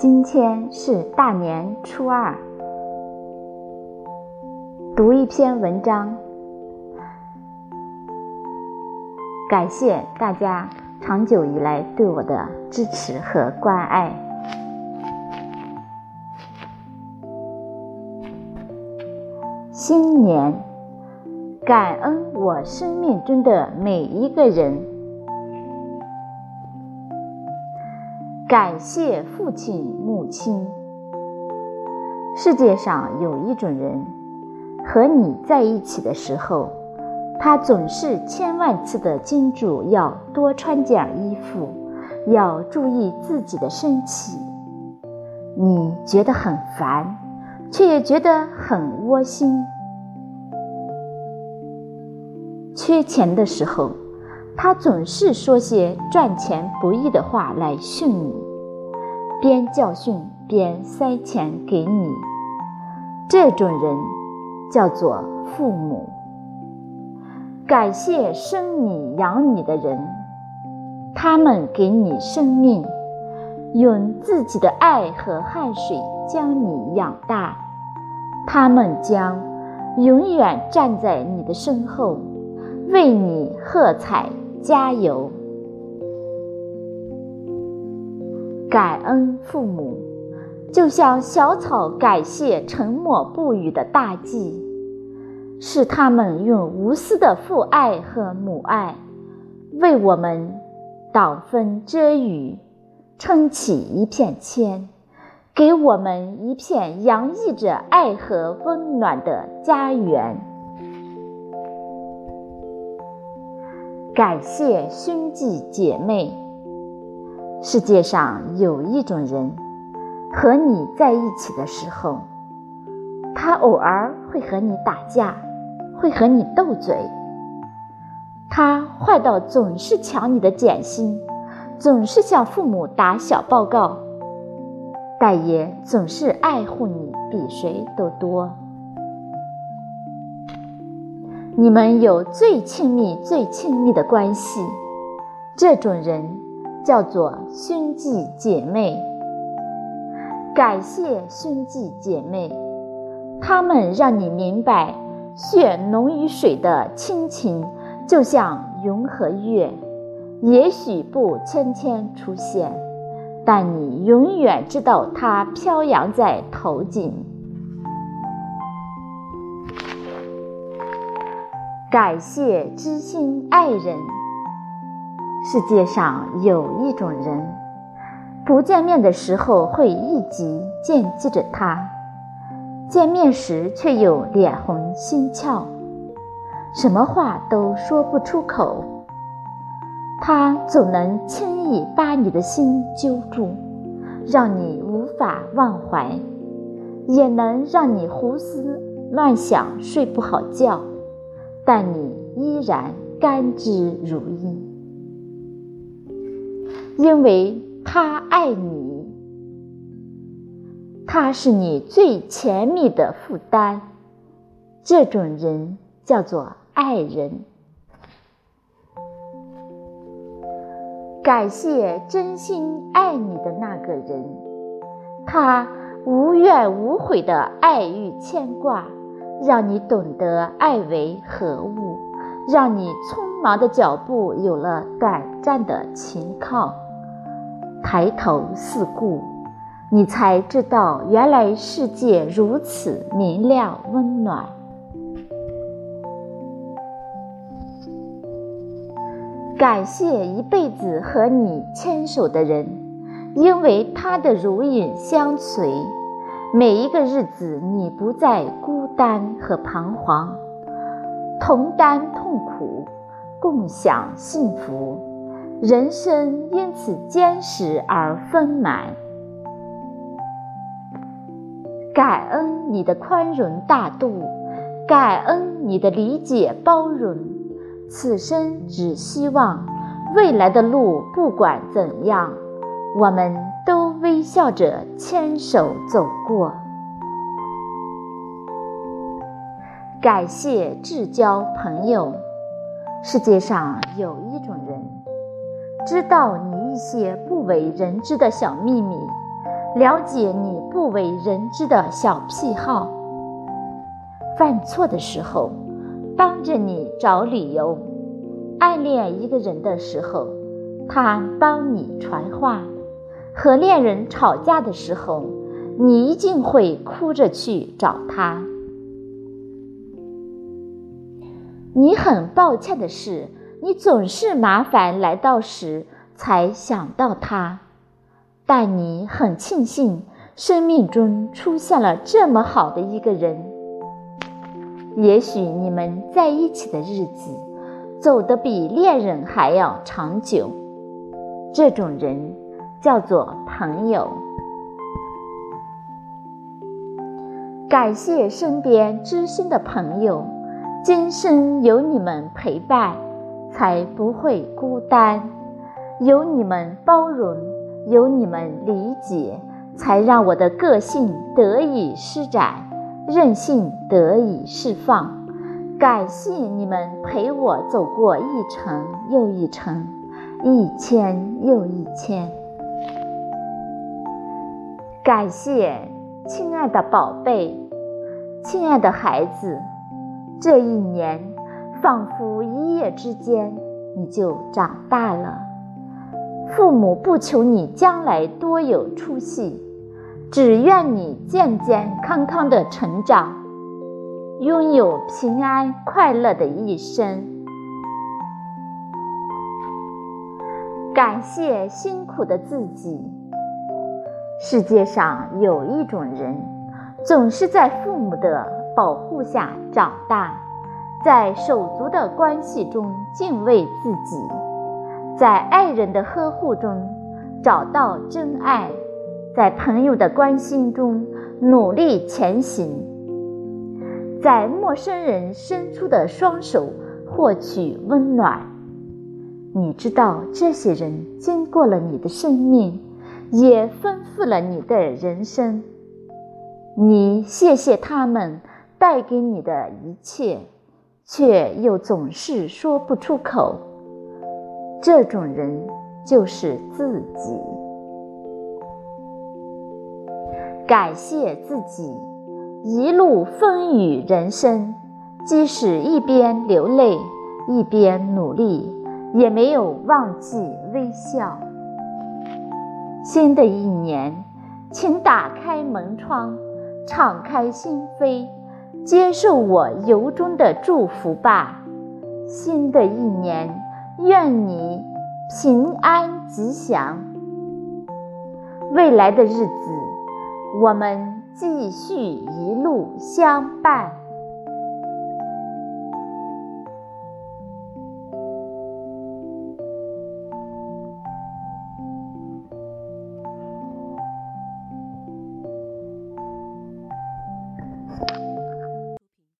今天是大年初二，读一篇文章。感谢大家长久以来对我的支持和关爱。新年，感恩我生命中的每一个人。感谢父亲、母亲。世界上有一种人，和你在一起的时候，他总是千万次的叮嘱要多穿件衣服，要注意自己的身体。你觉得很烦，却也觉得很窝心。缺钱的时候。他总是说些赚钱不易的话来训你，边教训边塞钱给你。这种人叫做父母。感谢生你养你的人，他们给你生命，用自己的爱和汗水将你养大，他们将永远站在你的身后，为你喝彩。加油！感恩父母，就像小草感谢沉默不语的大地，是他们用无私的父爱和母爱，为我们挡风遮雨，撑起一片天，给我们一片洋溢着爱和温暖的家园。感谢兄弟姐妹。世界上有一种人，和你在一起的时候，他偶尔会和你打架，会和你斗嘴。他坏到总是抢你的点心，总是向父母打小报告，但也总是爱护你比谁都多。你们有最亲密、最亲密的关系，这种人叫做兄弟姐妹。感谢兄弟姐妹，他们让你明白，血浓于水的亲情就像云和月，也许不天天出现，但你永远知道它飘扬在头顶。感谢知心爱人。世界上有一种人，不见面的时候会一直惦记着他，见面时却又脸红心跳，什么话都说不出口。他总能轻易把你的心揪住，让你无法忘怀，也能让你胡思乱想，睡不好觉。但你依然甘之如饴，因为他爱你，他是你最甜蜜的负担。这种人叫做爱人。感谢真心爱你的那个人，他无怨无悔的爱与牵挂。让你懂得爱为何物，让你匆忙的脚步有了短暂的停靠。抬头四顾，你才知道原来世界如此明亮温暖。感谢一辈子和你牵手的人，因为他的如影相随。每一个日子，你不再孤担和彷徨，同担痛苦，共享幸福，人生因此坚实而丰满。感恩你的宽容大度，感恩你的理解包容。此生只希望，未来的路不管怎样，我们。都微笑着牵手走过。感谢至交朋友。世界上有一种人，知道你一些不为人知的小秘密，了解你不为人知的小癖好。犯错的时候，帮着你找理由；暗恋一个人的时候，他帮你传话；和恋人吵架的时候，你一定会哭着去找他。你很抱歉的是，你总是麻烦来到时才想到他。但你很庆幸，生命中出现了这么好的一个人。也许你们在一起的日子，走得比恋人还要长久。这种人叫做朋友。感谢身边知心的朋友，今生有你们陪伴，才不会孤单。有你们包容。有你们理解，才让我的个性得以施展，任性得以释放。感谢你们陪我走过一程又一程，一千又一千。感谢亲爱的宝贝，亲爱的孩子，这一年仿佛一夜之间你就长大了。父母不求你将来多有出息，只愿你健健康康的成长，拥有平安快乐的一生。感谢辛苦的自己。世界上有一种人，总是在父母的保护下长大，在手足的关系中敬畏自己。在爱人的呵护中找到真爱，在朋友的关心中努力前行，在陌生人伸出的双手获取温暖。你知道，这些人经过了你的生命，也丰富了你的人生。你谢谢他们带给你的一切，却又总是说不出口。这种人就是自己。感谢自己，一路风雨人生，即使一边流泪一边努力，也没有忘记微笑。新的一年，请打开门窗，敞开心扉，接受我由衷的祝福吧。新的一年。愿你平安吉祥。未来的日子，我们继续一路相伴。